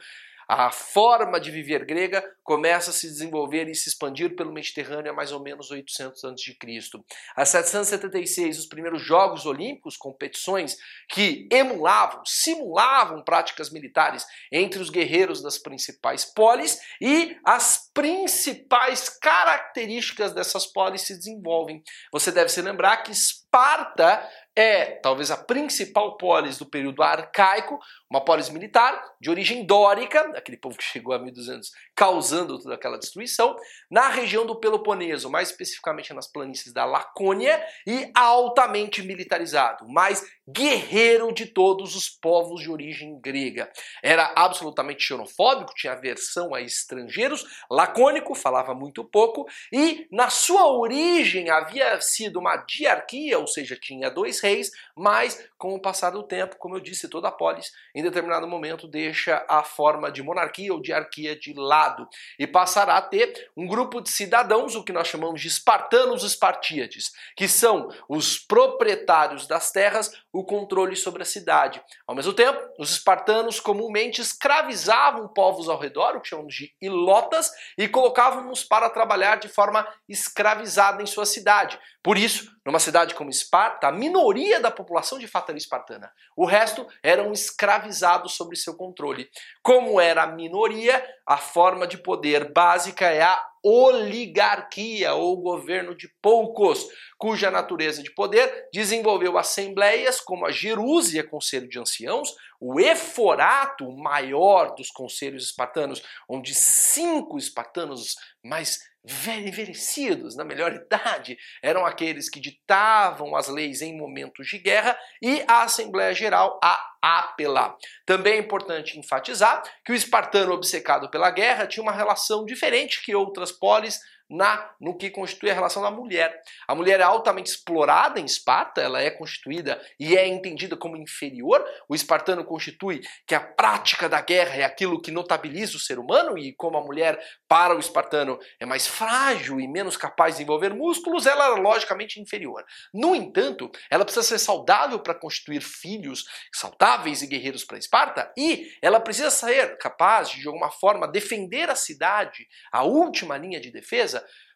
A forma de viver grega começa a se desenvolver e se expandir pelo Mediterrâneo a mais ou menos 800 a.C. A 776, os primeiros Jogos Olímpicos, competições que emulavam, simulavam práticas militares entre os guerreiros das principais polis e as principais características dessas polis se desenvolvem. Você deve se lembrar que Esparta é talvez a principal polis do período arcaico, uma polis militar de origem dórica, aquele povo que chegou a 1200 causando toda aquela destruição, na região do Peloponeso, mais especificamente nas planícies da Lacônia, e altamente militarizado, mais guerreiro de todos os povos de origem grega. Era absolutamente xenofóbico, tinha aversão a estrangeiros, lacônico, falava muito pouco, e na sua origem havia sido uma diarquia, ou seja, tinha dois reis, mas com o passar do tempo, como eu disse, toda a polis, em determinado momento, deixa a forma de monarquia ou diarquia de lado e passará a ter um grupo de cidadãos, o que nós chamamos de espartanos espartíades, que são os proprietários das terras, o controle sobre a cidade. Ao mesmo tempo, os espartanos comumente escravizavam povos ao redor, o que chamamos de ilotas, e colocavam-nos para trabalhar de forma escravizada em sua cidade. Por isso, numa cidade como Esparta, a minoria da população de fato era espartana. O resto eram escravizados sob seu controle. Como era a minoria, a forma de poder básica é a oligarquia ou governo de poucos, cuja natureza de poder desenvolveu assembleias como a Jerúsia, Conselho de Anciãos, o Eforato, o maior dos conselhos espartanos, onde cinco espartanos mais envelhecidos, na melhor idade, eram aqueles que ditavam as leis em momentos de guerra, e a Assembleia Geral, a Apela. Também é importante enfatizar que o espartano obcecado pela guerra tinha uma relação diferente que outras polis na no que constitui a relação da mulher. A mulher é altamente explorada em Esparta, ela é constituída e é entendida como inferior. O espartano constitui que a prática da guerra é aquilo que notabiliza o ser humano e como a mulher para o espartano é mais frágil e menos capaz de desenvolver músculos, ela é logicamente inferior. No entanto, ela precisa ser saudável para constituir filhos saudáveis e guerreiros para Esparta e ela precisa ser capaz de de alguma forma defender a cidade, a última linha de defesa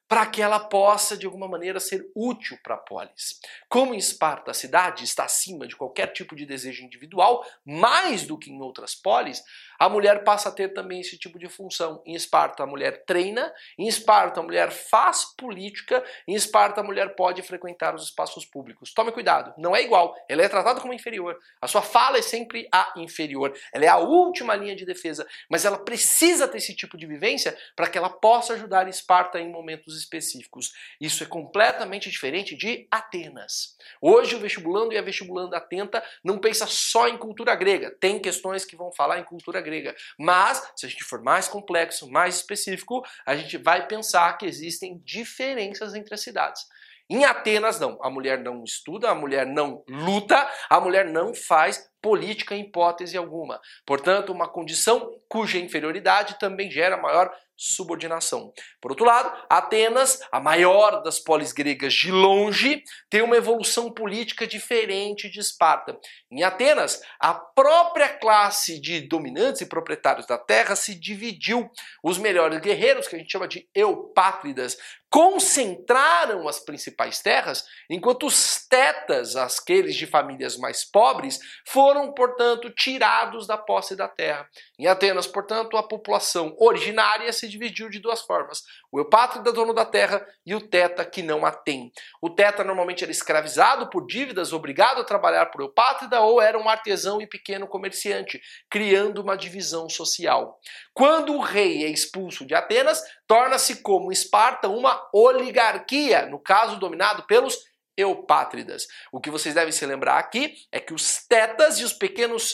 para que ela possa, de alguma maneira, ser útil para polis. Como em Esparta a cidade está acima de qualquer tipo de desejo individual, mais do que em outras polis, a mulher passa a ter também esse tipo de função. Em Esparta, a mulher treina, em Esparta, a mulher faz política, em Esparta, a mulher pode frequentar os espaços públicos. Tome cuidado, não é igual, ela é tratada como inferior. A sua fala é sempre a inferior, ela é a última linha de defesa, mas ela precisa ter esse tipo de vivência para que ela possa ajudar Esparta em momentos específicos. Isso é completamente diferente de Atenas. Hoje, o vestibulando e a vestibulanda atenta não pensa só em cultura grega, tem questões que vão falar em cultura grega grega. Mas, se a gente for mais complexo, mais específico, a gente vai pensar que existem diferenças entre as cidades. Em Atenas, não. A mulher não estuda, a mulher não luta, a mulher não faz política em hipótese alguma. Portanto, uma condição cuja inferioridade também gera maior subordinação. Por outro lado, Atenas, a maior das polis gregas de longe, tem uma evolução política diferente de Esparta. Em Atenas, a própria classe de dominantes e proprietários da terra se dividiu. Os melhores guerreiros, que a gente chama de eupátridas, concentraram as principais terras, enquanto os tetas, aqueles de famílias mais pobres, foram, portanto, tirados da posse da terra. Em Atenas, portanto, a população originária se dividiu de duas formas: o eupátrida, dono da terra, e o teta, que não a tem. O teta normalmente era escravizado por dívidas, obrigado a trabalhar por eupátrida, ou era um artesão e pequeno comerciante, criando uma divisão social. Quando o rei é expulso de Atenas, torna-se como Esparta uma oligarquia, no caso dominado pelos eupátridas. O que vocês devem se lembrar aqui é que os tetas e os pequenos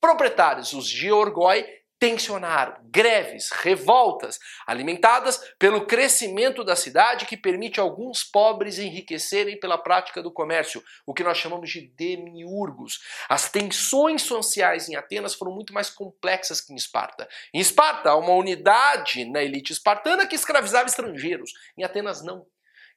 proprietários, os georgoi, tensionaram greves, revoltas, alimentadas pelo crescimento da cidade que permite alguns pobres enriquecerem pela prática do comércio, o que nós chamamos de demiurgos. As tensões sociais em Atenas foram muito mais complexas que em Esparta. Em Esparta, há uma unidade na elite espartana que escravizava estrangeiros. Em Atenas, não.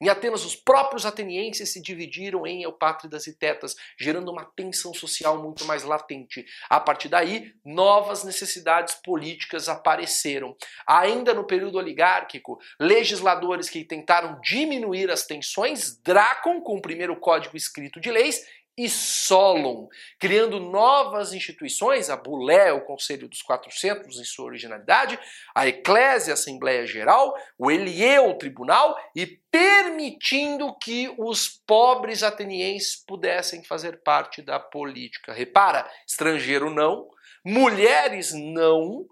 Em Atenas, os próprios atenienses se dividiram em eupátridas e tetas, gerando uma tensão social muito mais latente. A partir daí, novas necessidades políticas apareceram. Ainda no período oligárquico, legisladores que tentaram diminuir as tensões, Drácon, com o primeiro código escrito de leis, e Solon, criando novas instituições, a Bulé, o Conselho dos 400 em sua originalidade, a Eclésia, a Assembleia Geral, o Elie, o Tribunal, e permitindo que os pobres atenienses pudessem fazer parte da política. Repara, estrangeiro não, mulheres não,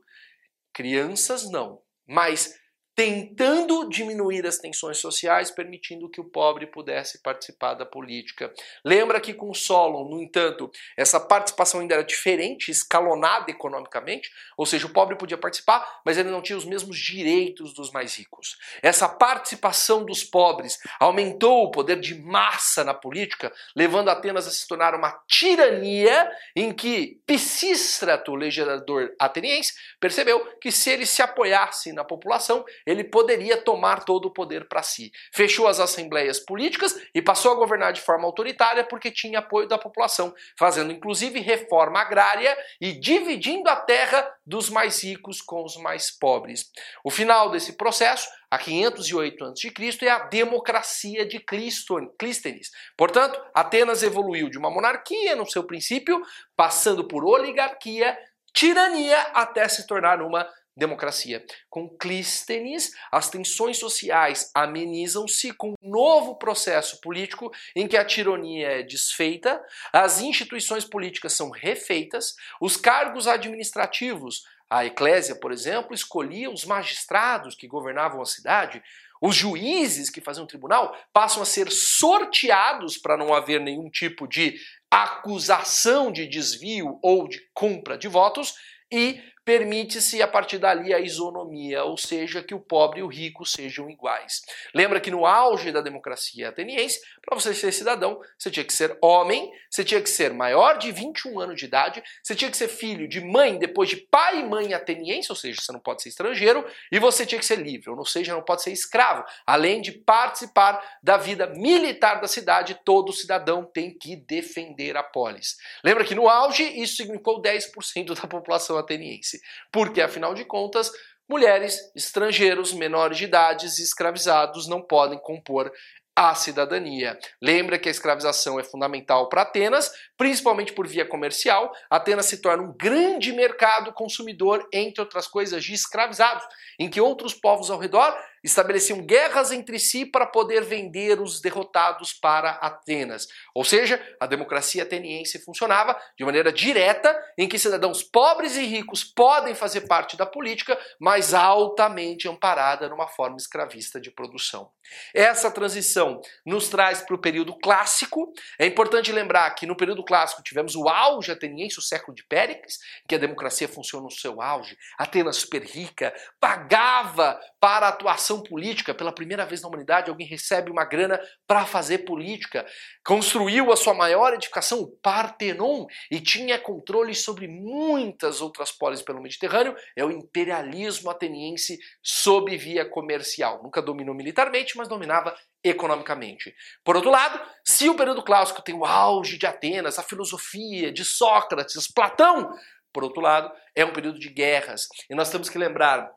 crianças não, mas tentando diminuir as tensões sociais, permitindo que o pobre pudesse participar da política. Lembra que com Solon, no entanto, essa participação ainda era diferente, escalonada economicamente, ou seja, o pobre podia participar, mas ele não tinha os mesmos direitos dos mais ricos. Essa participação dos pobres aumentou o poder de massa na política, levando Atenas a se tornar uma tirania em que Pisístrato, legislador ateniense, percebeu que se ele se apoiasse na população, ele poderia tomar todo o poder para si. Fechou as assembleias políticas e passou a governar de forma autoritária porque tinha apoio da população, fazendo inclusive reforma agrária e dividindo a terra dos mais ricos com os mais pobres. O final desse processo a 508 a.C., é a democracia de Clístenes. Portanto, Atenas evoluiu de uma monarquia no seu princípio, passando por oligarquia, tirania, até se tornar uma democracia. Com Clístenes, as tensões sociais amenizam-se com um novo processo político em que a tirania é desfeita, as instituições políticas são refeitas, os cargos administrativos, a eclésia, por exemplo, escolhia os magistrados que governavam a cidade, os juízes que faziam tribunal passam a ser sorteados para não haver nenhum tipo de acusação de desvio ou de compra de votos e permite-se a partir dali a isonomia, ou seja, que o pobre e o rico sejam iguais. Lembra que no auge da democracia ateniense, para você ser cidadão, você tinha que ser homem, você tinha que ser maior de 21 anos de idade, você tinha que ser filho de mãe depois de pai e mãe ateniense, ou seja, você não pode ser estrangeiro, e você tinha que ser livre, ou seja, não pode ser escravo, além de participar da vida militar da cidade, todo cidadão tem que defender a polis. Lembra que no auge isso significou 10% da população ateniense porque afinal de contas, mulheres, estrangeiros, menores de idade e escravizados não podem compor a cidadania. Lembra que a escravização é fundamental para Atenas, principalmente por via comercial. Atenas se torna um grande mercado consumidor, entre outras coisas, de escravizados, em que outros povos ao redor estabeleciam guerras entre si para poder vender os derrotados para Atenas. Ou seja, a democracia ateniense funcionava de maneira direta, em que cidadãos pobres e ricos podem fazer parte da política, mas altamente amparada numa forma escravista de produção. Essa transição nos traz para o período clássico. É importante lembrar que no período clássico tivemos o auge ateniense, o século de Péricles, que a democracia funciona no seu auge. Atenas super rica, pagava para a atuação ação política, pela primeira vez na humanidade, alguém recebe uma grana para fazer política. Construiu a sua maior edificação, o Partenon, e tinha controle sobre muitas outras polis pelo Mediterrâneo. É o imperialismo ateniense sob via comercial. Nunca dominou militarmente, mas dominava economicamente. Por outro lado, se o período clássico tem o auge de Atenas, a filosofia de Sócrates, Platão, por outro lado, é um período de guerras. E nós temos que lembrar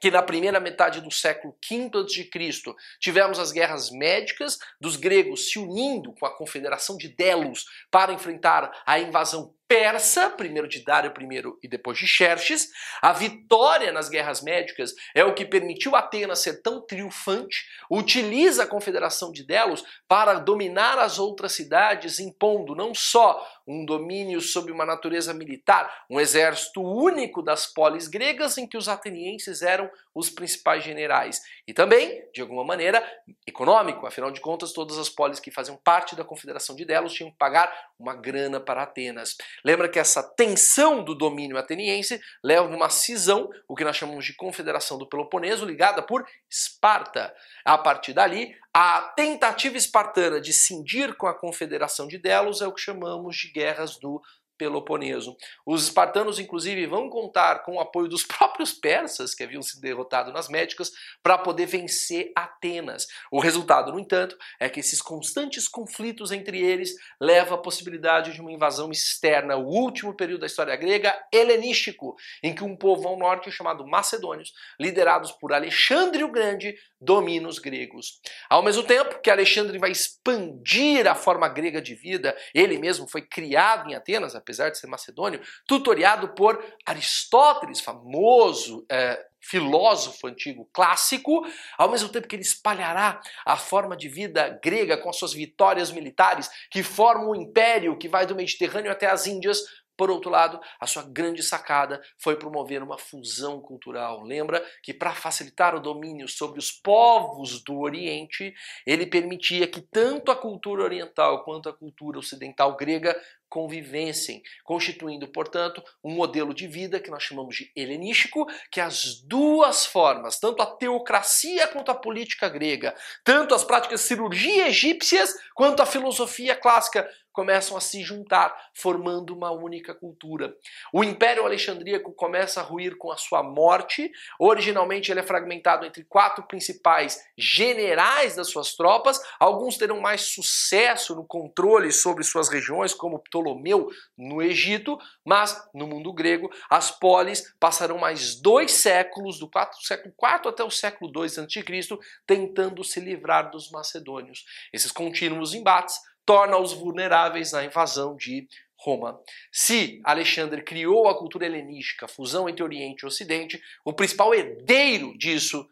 que na primeira metade do século V a.C. tivemos as guerras médicas dos gregos se unindo com a confederação de Delos para enfrentar a invasão persa, primeiro de Dário I e depois de Xerxes. A vitória nas guerras médicas é o que permitiu Atenas ser tão triunfante, utiliza a confederação de Delos para dominar as outras cidades, impondo não só um domínio sob uma natureza militar, um exército único das polis gregas em que os atenienses eram os principais generais, e também, de alguma maneira, econômico, afinal de contas, todas as polis que faziam parte da confederação de Delos tinham que pagar uma grana para Atenas. Lembra que essa tensão do domínio ateniense leva a uma cisão, o que nós chamamos de Confederação do Peloponeso, ligada por Esparta. A partir dali, a tentativa espartana de cindir com a Confederação de Delos é o que chamamos de Guerras do Peloponeso. Os espartanos, inclusive, vão contar com o apoio dos *laughs* próprios persas, que haviam sido derrotados nas médicas, para poder vencer Atenas. O resultado, no entanto, é que esses constantes conflitos entre eles levam à possibilidade de uma invasão externa, o último período da história grega, helenístico, em que um povo ao norte chamado Macedônios, liderados por Alexandre o Grande, domina os gregos. Ao mesmo tempo que Alexandre vai expandir a forma grega de vida, ele mesmo foi criado em Atenas, apesar de ser macedônio, tutoriado por Aristóteles, famoso é, filósofo antigo clássico, ao mesmo tempo que ele espalhará a forma de vida grega com as suas vitórias militares, que formam um império que vai do Mediterrâneo até as Índias, Por outro lado, a sua grande sacada foi promover uma fusão cultural. Lembra que para facilitar o domínio sobre os povos do Oriente, ele permitia que tanto a cultura oriental quanto a cultura ocidental grega convivessem, constituindo, portanto, um modelo de vida que nós chamamos de helenístico, que as duas formas, tanto a teocracia quanto a política grega, tanto as práticas de cirurgia egípcias quanto a filosofia clássica começam a se juntar, formando uma única cultura. O Império Alexandríaco começa a ruir com a sua morte. Originalmente ele é fragmentado entre quatro principais generais das suas tropas. Alguns terão mais sucesso no controle sobre suas regiões, como Ptolomeu no Egito, mas no mundo grego as polis passarão mais dois séculos, do século IV até o século II a.C., tentando se livrar dos macedônios. Esses contínuos embates torna-os vulneráveis à invasão de Roma. Se Alexandre criou a cultura helenística, fusão entre Oriente e Ocidente, o principal herdeiro disso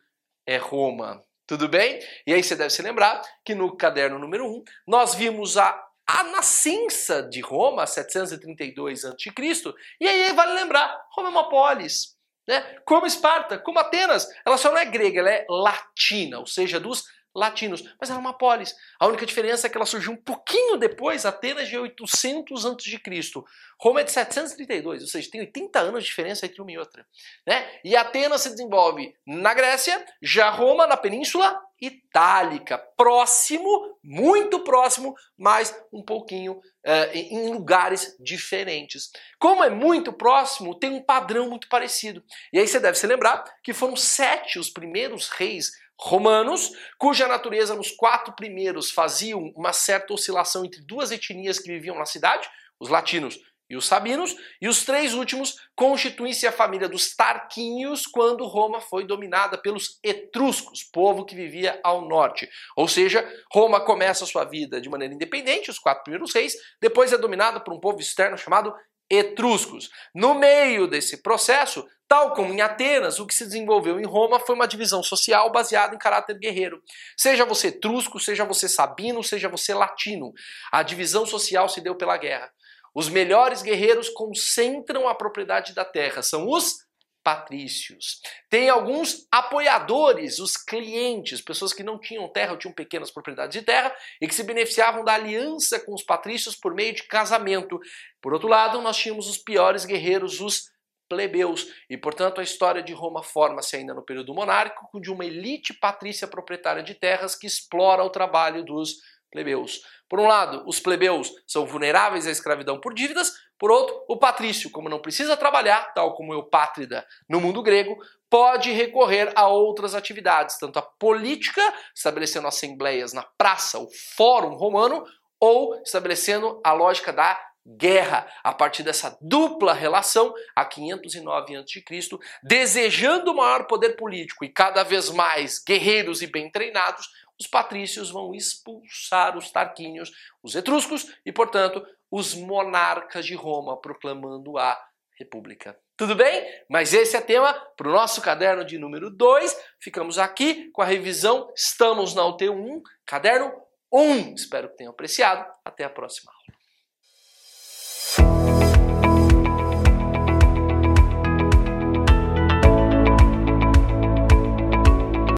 é Roma. Tudo bem? E aí você deve se lembrar que no caderno número 1 nós vimos a, a nascença de Roma, 732 a.C., e aí vale lembrar, Roma é uma polis. Né? Como Esparta, como Atenas, ela só não é grega, ela é latina, ou seja, dos latinos, mas era uma polis. A única diferença é que ela surgiu um pouquinho depois, Atenas de 800 a.C. Roma é de 732, ou seja, tem 80 anos de diferença entre uma e outra. Né? E Atenas se desenvolve na Grécia, já Roma na Península Itálica, próximo, muito próximo, mas um pouquinho uh, em lugares diferentes. Como é muito próximo, tem um padrão muito parecido. E aí você deve se lembrar que foram sete os primeiros reis romanos, cuja natureza nos quatro primeiros faziam uma certa oscilação entre duas etnias que viviam na cidade, os latinos e os sabinos, e os três últimos constituem-se a família dos Tarquínios quando Roma foi dominada pelos etruscos, povo que vivia ao norte. Ou seja, Roma começa sua vida de maneira independente, os quatro primeiros reis, depois é dominada por um povo externo chamado etruscos. No meio desse processo, Tal como em Atenas, o que se desenvolveu em Roma foi uma divisão social baseada em caráter guerreiro. Seja você etrusco, seja você sabino, seja você latino, a divisão social se deu pela guerra. Os melhores guerreiros concentram a propriedade da terra, são os patrícios. Tem alguns apoiadores, os clientes, pessoas que não tinham terra ou tinham pequenas propriedades de terra e que se beneficiavam da aliança com os patrícios por meio de casamento. Por outro lado, nós tínhamos os piores guerreiros, os plebeus, e portanto a história de Roma forma-se ainda no período monárquico de uma elite patrícia proprietária de terras que explora o trabalho dos plebeus. Por um lado, os plebeus são vulneráveis à escravidão por dívidas, por outro, o patrício, como não precisa trabalhar, tal como o pátrida no mundo grego, pode recorrer a outras atividades, tanto a política, estabelecendo assembleias na praça, o fórum romano, ou estabelecendo a lógica da guerra a partir dessa dupla relação a 509 a.C., desejando maior poder político e cada vez mais guerreiros e bem treinados, os patrícios vão expulsar os tarquínios, os etruscos e, portanto, os monarcas de Roma, proclamando a república. Tudo bem? Mas esse é tema para o nosso caderno de número 2. Ficamos aqui com a revisão. Estamos na UT1, caderno 1. Espero que tenham apreciado. Até a próxima aula. you